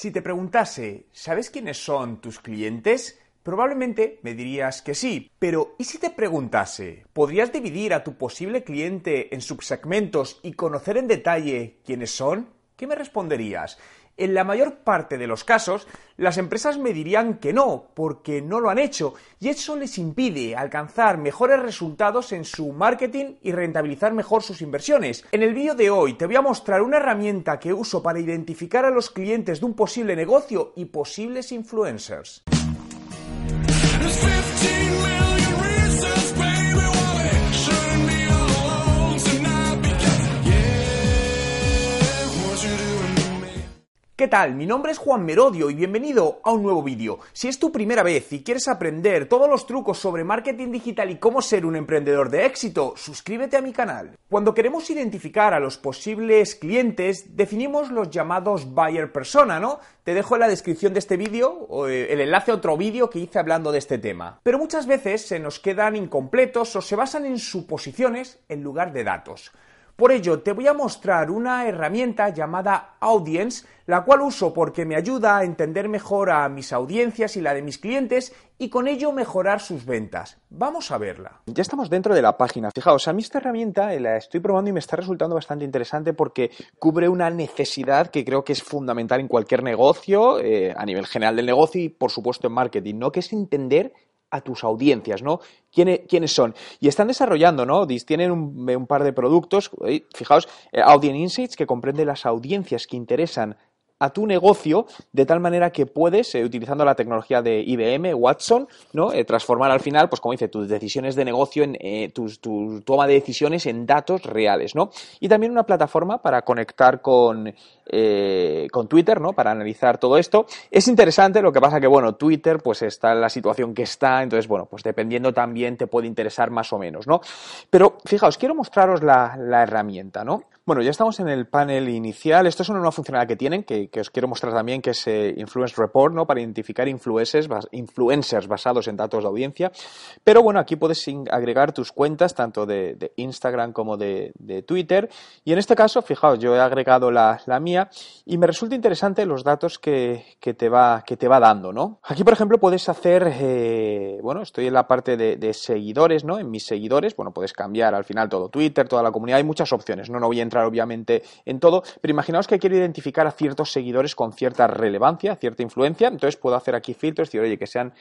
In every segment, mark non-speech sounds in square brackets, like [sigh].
Si te preguntase, ¿sabes quiénes son tus clientes? Probablemente me dirías que sí, pero ¿y si te preguntase, ¿podrías dividir a tu posible cliente en subsegmentos y conocer en detalle quiénes son? ¿Qué me responderías? En la mayor parte de los casos, las empresas me dirían que no, porque no lo han hecho, y eso les impide alcanzar mejores resultados en su marketing y rentabilizar mejor sus inversiones. En el vídeo de hoy te voy a mostrar una herramienta que uso para identificar a los clientes de un posible negocio y posibles influencers. ¿Qué tal? Mi nombre es Juan Merodio y bienvenido a un nuevo vídeo. Si es tu primera vez y quieres aprender todos los trucos sobre marketing digital y cómo ser un emprendedor de éxito, suscríbete a mi canal. Cuando queremos identificar a los posibles clientes, definimos los llamados buyer persona, ¿no? Te dejo en la descripción de este vídeo eh, el enlace a otro vídeo que hice hablando de este tema. Pero muchas veces se nos quedan incompletos o se basan en suposiciones en lugar de datos. Por ello, te voy a mostrar una herramienta llamada Audience, la cual uso porque me ayuda a entender mejor a mis audiencias y la de mis clientes y con ello mejorar sus ventas. Vamos a verla. Ya estamos dentro de la página. Fijaos, a mí esta herramienta eh, la estoy probando y me está resultando bastante interesante porque cubre una necesidad que creo que es fundamental en cualquier negocio, eh, a nivel general del negocio y por supuesto en marketing, ¿no? Que es entender a tus audiencias, ¿no? ¿Quiénes, son? Y están desarrollando, ¿no? Tienen un, par de productos, fijaos, eh, Audience Insights, que comprende las audiencias que interesan a tu negocio de tal manera que puedes, eh, utilizando la tecnología de IBM, Watson, ¿no? Eh, transformar al final, pues como dice, tus decisiones de negocio, en eh, tu, toma de decisiones en datos reales, ¿no? Y también una plataforma para conectar con, con Twitter, ¿no? Para analizar todo esto. Es interesante, lo que pasa que, bueno, Twitter pues está en la situación que está, entonces, bueno, pues dependiendo también te puede interesar más o menos, ¿no? Pero fijaos, quiero mostraros la, la herramienta, ¿no? Bueno, ya estamos en el panel inicial. Esto es una nueva funcionalidad que tienen, que, os quiero mostrar también, que es eh, Influence Report, ¿no? Para identificar influencers, influencers basados en datos de audiencia. Pero bueno, aquí puedes agregar tus cuentas, tanto de, Instagram como de, Twitter. Y en este caso, fijaos, yo he agregado la, mía y me resulta interesante los datos que, te, va, que te va dando, ¿no? Aquí, por ejemplo, puedes hacer, eh, bueno, estoy en la parte de, seguidores, ¿no? En mis seguidores, bueno, puedes cambiar al final todo Twitter, toda la comunidad, hay muchas opciones, ¿no? No voy a entrar obviamente en todo, pero imaginaos que quiero identificar a ciertos seguidores con cierta relevancia, cierta influencia, entonces puedo hacer aquí filtros, decir, oye, que sean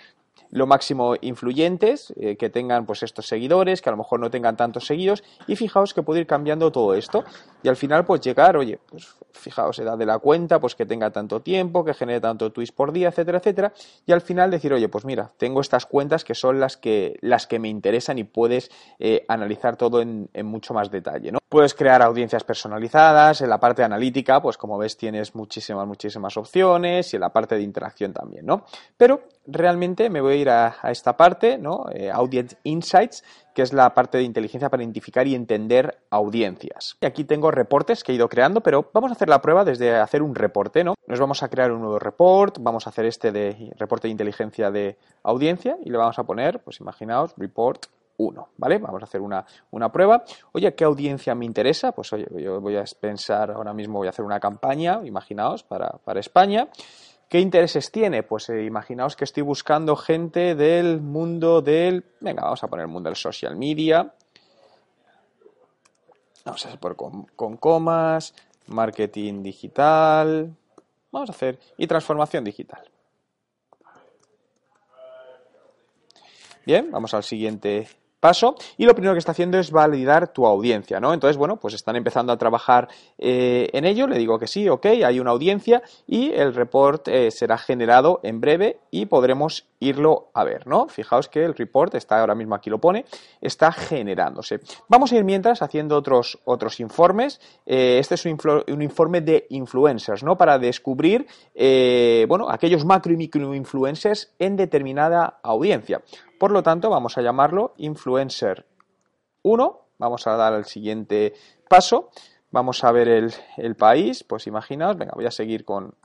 lo máximo influyentes, eh, que tengan pues estos seguidores, que a lo mejor no tengan tantos seguidos, y fijaos que puedo ir cambiando todo esto, y al final pues llegar, oye, pues fijaos, edad de la cuenta, pues que tenga tanto tiempo, que genere tanto tweets por día, etcétera, etcétera, y al final decir, oye, pues mira, tengo estas cuentas que son las que, las que me interesan y puedes eh, analizar todo en, en mucho más detalle, ¿no? Puedes crear audiencias personalizadas, en la parte analítica, pues como ves tienes muchísimas, muchísimas opciones y en la parte de interacción también, ¿no? Pero realmente me voy ir a, esta parte, ¿no? Eh, Audience Insights, que es la parte de inteligencia para identificar y entender audiencias. Y aquí tengo reportes que he ido creando, pero vamos a hacer la prueba desde hacer un reporte, ¿no? Nos vamos a crear un nuevo report, vamos a hacer este de reporte de inteligencia de audiencia y le vamos a poner, pues imaginaos, report 1, ¿vale? Vamos a hacer una, prueba. Oye, ¿qué audiencia me interesa? Pues oye, yo voy a pensar, ahora mismo voy a hacer una campaña, imaginaos, para, España. ¿Qué intereses tiene? Pues eh, imaginaos que estoy buscando gente del mundo del... Venga, vamos a poner el mundo del social media. Vamos a hacer por con, con comas, marketing digital. Vamos a hacer... y transformación digital. Bien, vamos al siguiente paso y lo primero que está haciendo es validar tu audiencia, ¿no? Entonces, bueno, pues están empezando a trabajar eh, en ello, le digo que sí, ok, hay una audiencia y el report eh, será generado en breve y podremos irlo a ver, ¿no? Fijaos que el report está ahora mismo aquí lo pone, está generándose. Vamos a ir mientras haciendo otros, otros informes. Eh, este es un, un, informe de influencers, ¿no? Para descubrir, bueno, aquellos macro y micro influencers en determinada audiencia. Por lo tanto, vamos a llamarlo influencer 1. Vamos a dar el siguiente paso. Vamos a ver el, país. Pues imaginaos, venga, voy a seguir con,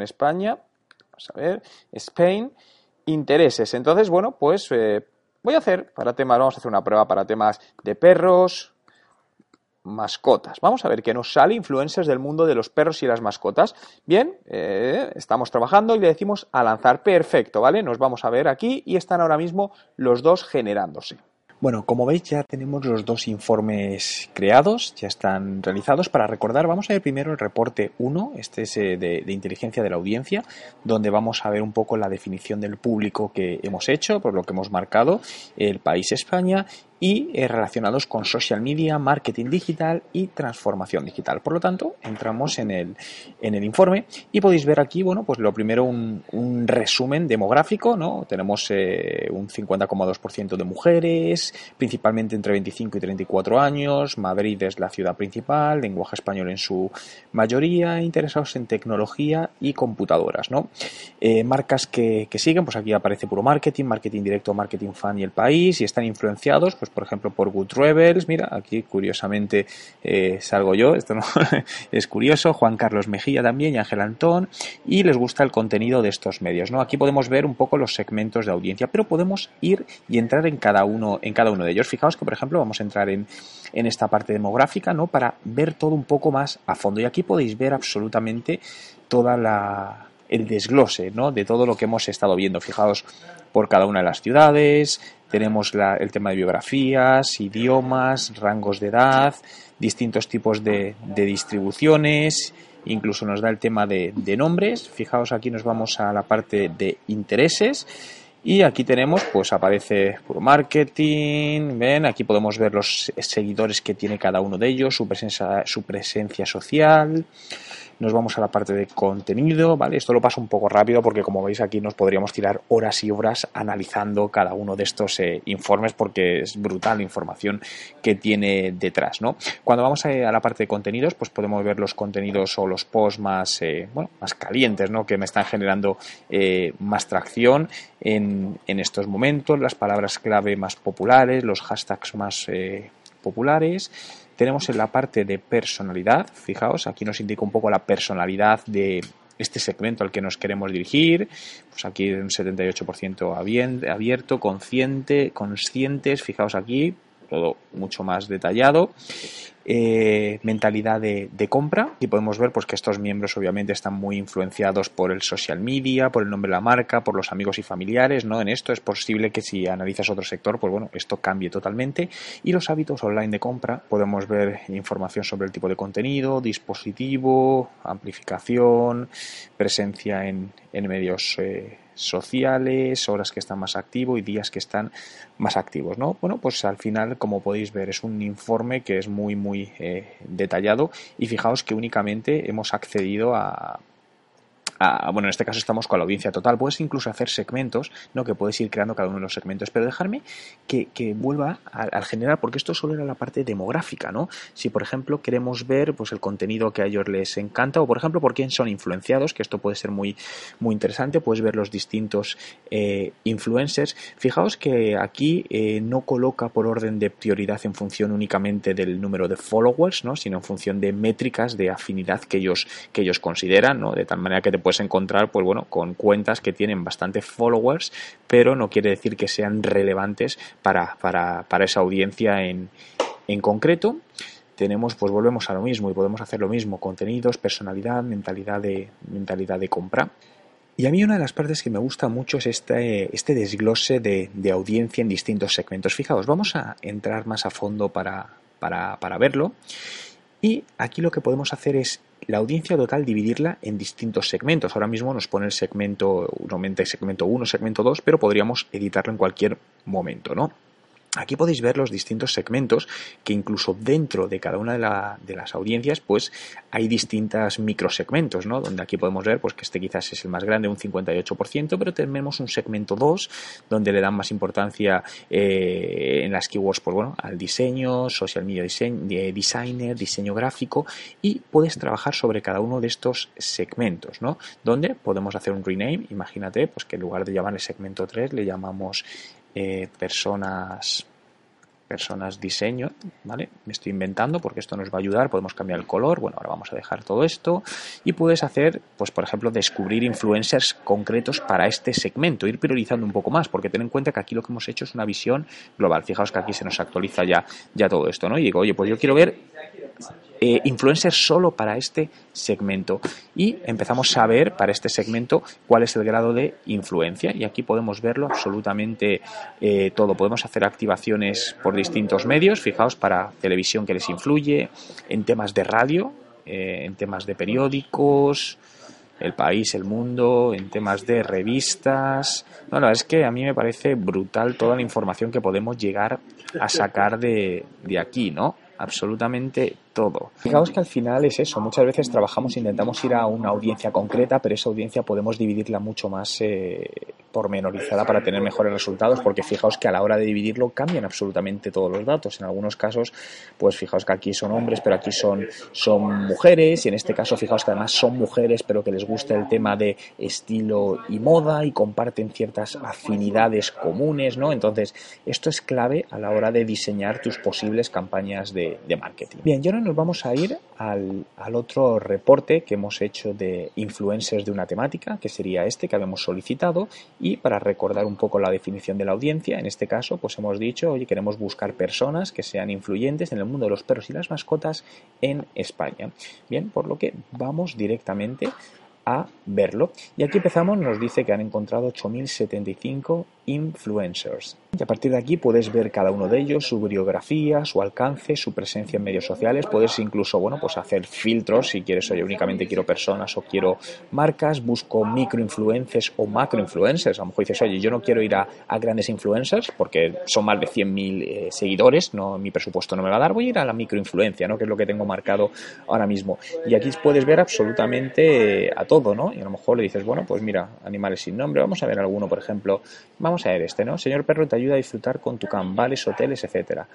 España. Vamos a ver, Spain. Intereses. Entonces, bueno, pues eh, voy a hacer para temas, vamos a hacer una prueba para temas de perros. Mascotas. Vamos a ver qué nos sale influencers del mundo de los perros y las mascotas. Bien, eh, estamos trabajando y le decimos a lanzar. Perfecto, ¿vale? Nos vamos a ver aquí y están ahora mismo los dos generándose. Bueno, como veis ya tenemos los dos informes creados, ya están realizados. Para recordar, vamos a ver primero el reporte 1, este es eh, de, de, inteligencia de la audiencia, donde vamos a ver un poco la definición del público que hemos hecho, por lo que hemos marcado, el país España y eh, relacionados con social media, marketing digital y transformación digital. Por lo tanto, entramos en el, en el informe y podéis ver aquí, bueno, pues lo primero un, un resumen demográfico, ¿no? Tenemos eh, un 50,2% de mujeres, principalmente entre 25 y 34 años, Madrid es la ciudad principal, lenguaje español en su mayoría, interesados en tecnología y computadoras, ¿no? Eh, marcas que, que siguen, pues aquí aparece puro marketing, marketing directo, marketing fan y el país y están influenciados, pues pues por ejemplo por Good Rebels, mira, aquí curiosamente eh, salgo yo, esto no [laughs] es curioso, Juan Carlos Mejía también y Ángel Antón, y les gusta el contenido de estos medios, ¿no? Aquí podemos ver un poco los segmentos de audiencia, pero podemos ir y entrar en cada uno, en cada uno de ellos. Fijaos que, por ejemplo, vamos a entrar en, en esta parte demográfica, ¿no? Para ver todo un poco más a fondo. Y aquí podéis ver absolutamente toda la, el desglose ¿no? de todo lo que hemos estado viendo. Fijaos por cada una de las ciudades, tenemos la, el tema de biografías, idiomas, rangos de edad, distintos tipos de, distribuciones, incluso nos da el tema de, de, nombres. Fijaos aquí nos vamos a la parte de intereses. Y aquí tenemos, pues aparece puro marketing, ven, aquí podemos ver los seguidores que tiene cada uno de ellos, su presencia, su presencia social, nos vamos a la parte de contenido, ¿vale? Esto lo paso un poco rápido porque como veis aquí nos podríamos tirar horas y horas analizando cada uno de estos eh, informes porque es brutal la información que tiene detrás, ¿no? Cuando vamos a, la parte de contenidos, pues podemos ver los contenidos o los posts más, eh, bueno, más calientes, ¿no? Que me están generando eh, más tracción en, en, estos momentos, las palabras clave más populares, los hashtags más eh, populares tenemos en la parte de personalidad, fijaos, aquí nos indica un poco la personalidad de este segmento al que nos queremos dirigir, pues aquí un 78% abierto, consciente, conscientes, fijaos aquí, todo mucho más detallado eh, mentalidad de, compra y podemos ver pues que estos miembros obviamente están muy influenciados por el social media, por el nombre de la marca, por los amigos y familiares, ¿no? En esto es posible que si analizas otro sector, pues bueno, esto cambie totalmente y los hábitos online de compra, podemos ver información sobre el tipo de contenido, dispositivo, amplificación, presencia en, en medios eh, sociales, horas que están más activos y días que están más activos, ¿no? Bueno, pues al final, como podéis ver, es un informe que es muy, muy eh, detallado y fijaos que únicamente hemos accedido a a, bueno, en este caso estamos con la audiencia total, puedes incluso hacer segmentos, ¿no? Que puedes ir creando cada uno de los segmentos, pero dejarme que, que vuelva al, al, general, porque esto solo era la parte demográfica, ¿no? Si, por ejemplo, queremos ver pues el contenido que a ellos les encanta, o por ejemplo, por quién son influenciados, que esto puede ser muy, muy interesante, puedes ver los distintos eh, influencers. Fijaos que aquí eh, no coloca por orden de prioridad en función únicamente del número de followers, ¿no? Sino en función de métricas de afinidad que ellos, que ellos consideran, ¿no? De tal manera que te puedes encontrar, pues bueno, con cuentas que tienen bastante followers, pero no quiere decir que sean relevantes para, para, para esa audiencia en, en concreto tenemos, pues volvemos a lo mismo y podemos hacer lo mismo, contenidos, personalidad, mentalidad de, mentalidad de compra. Y a mí una de las partes que me gusta mucho es este, este desglose de, audiencia en distintos segmentos. Fijaos, vamos a entrar más a fondo para, para, para verlo. Y aquí lo que podemos hacer es la audiencia total dividirla en distintos segmentos. Ahora mismo nos pone el segmento, normalmente segmento 1, segmento 2, pero podríamos editarlo en cualquier momento, ¿no? Aquí podéis ver los distintos segmentos que incluso dentro de cada una de, la, de, las audiencias pues hay distintas microsegmentos, ¿no? Donde aquí podemos ver pues que este quizás es el más grande, un 58%, pero tenemos un segmento 2 donde le dan más importancia eh, en las keywords pues bueno, al diseño, social media design, designer, diseño gráfico y puedes trabajar sobre cada uno de estos segmentos, ¿no? Donde podemos hacer un rename, imagínate pues que en lugar de llamarle segmento 3 le llamamos eh, personas personas diseño, ¿vale? Me estoy inventando porque esto nos va a ayudar, podemos cambiar el color, bueno, ahora vamos a dejar todo esto y puedes hacer, pues por ejemplo, descubrir influencers concretos para este segmento, ir priorizando un poco más, porque ten en cuenta que aquí lo que hemos hecho es una visión global. Fijaos que aquí se nos actualiza ya, ya todo esto, ¿no? Y digo, oye, pues yo quiero ver eh, influencers solo para este segmento y empezamos a ver para este segmento cuál es el grado de influencia y aquí podemos verlo absolutamente eh, todo. Podemos hacer activaciones por distintos medios, fijaos para televisión que les influye, en temas de radio, eh, en temas de periódicos, el país, el mundo, en temas de revistas. Bueno, es que a mí me parece brutal toda la información que podemos llegar a sacar de, de aquí, ¿no? Absolutamente todo. Fijaos que al final es eso, muchas veces trabajamos, intentamos ir a una audiencia concreta, pero esa audiencia podemos dividirla mucho más eh, pormenorizada para tener mejores resultados, porque fijaos que a la hora de dividirlo cambian absolutamente todos los datos. En algunos casos, pues fijaos que aquí son hombres, pero aquí son, son mujeres, y en este caso fijaos que además son mujeres, pero que les gusta el tema de estilo y moda y comparten ciertas afinidades comunes, ¿no? Entonces, esto es clave a la hora de diseñar tus posibles campañas de, marketing. Bien, yo no nos vamos a ir al, otro reporte que hemos hecho de influencers de una temática, que sería este que habíamos solicitado, y para recordar un poco la definición de la audiencia, en este caso, pues hemos dicho, oye, queremos buscar personas que sean influyentes en el mundo de los perros y las mascotas en España. Bien, por lo que vamos directamente a verlo. Y aquí empezamos, nos dice que han encontrado 8.075 influencers. Y a partir de aquí puedes ver cada uno de ellos, su biografía, su alcance, su presencia en medios sociales. Puedes incluso, bueno, pues hacer filtros si quieres, oye, únicamente quiero personas o quiero marcas, busco microinfluencers o macroinfluencers. A lo mejor dices, oye, yo no quiero ir a, grandes influencers porque son más de 100.000 eh, seguidores, no, mi presupuesto no me va a dar, voy a ir a la microinfluencia, ¿no? Que es lo que tengo marcado ahora mismo. Y aquí puedes ver absolutamente a todo, ¿no? Y a lo mejor le dices, bueno, pues mira, animales sin nombre, vamos a ver alguno, por ejemplo, vamos a ver este, ¿no? Señor perro te ayuda a disfrutar con tu hoteles, etcétera.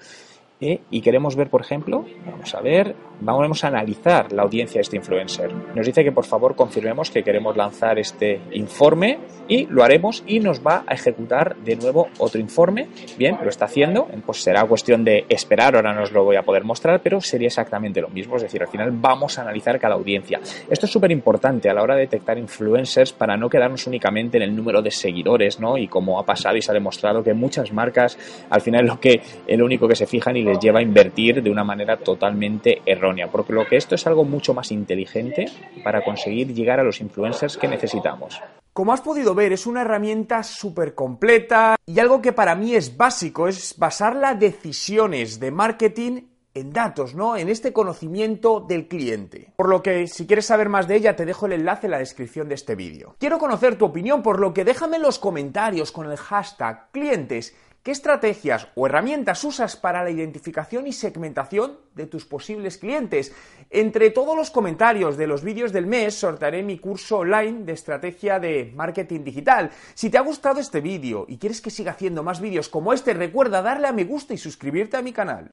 ¿Eh? y queremos ver, por ejemplo, vamos a ver, vamos a analizar la audiencia de este influencer. Nos dice que por favor confirmemos que queremos lanzar este informe y lo haremos y nos va a ejecutar de nuevo otro informe. Bien, lo está haciendo, pues será cuestión de esperar, ahora no os lo voy a poder mostrar, pero sería exactamente lo mismo, es decir, al final vamos a analizar cada audiencia. Esto es súper importante a la hora de detectar influencers para no quedarnos únicamente en el número de seguidores, ¿no? Y como ha pasado y se ha demostrado que muchas marcas al final lo que el único que se fijan y les lleva a invertir de una manera totalmente errónea, porque lo que esto es algo mucho más inteligente para conseguir llegar a los influencers que necesitamos. Como has podido ver, es una herramienta súper completa y algo que para mí es básico, es basar las decisiones de marketing en datos, ¿no? En este conocimiento del cliente. Por lo que, si quieres saber más de ella, te dejo el enlace en la descripción de este vídeo. Quiero conocer tu opinión, por lo que déjame en los comentarios con el hashtag clientes ¿Qué estrategias o herramientas usas para la identificación y segmentación de tus posibles clientes? Entre todos los comentarios de los vídeos del mes sortearé mi curso online de estrategia de marketing digital. Si te ha gustado este vídeo y quieres que siga haciendo más vídeos como este, recuerda darle a me gusta y suscribirte a mi canal.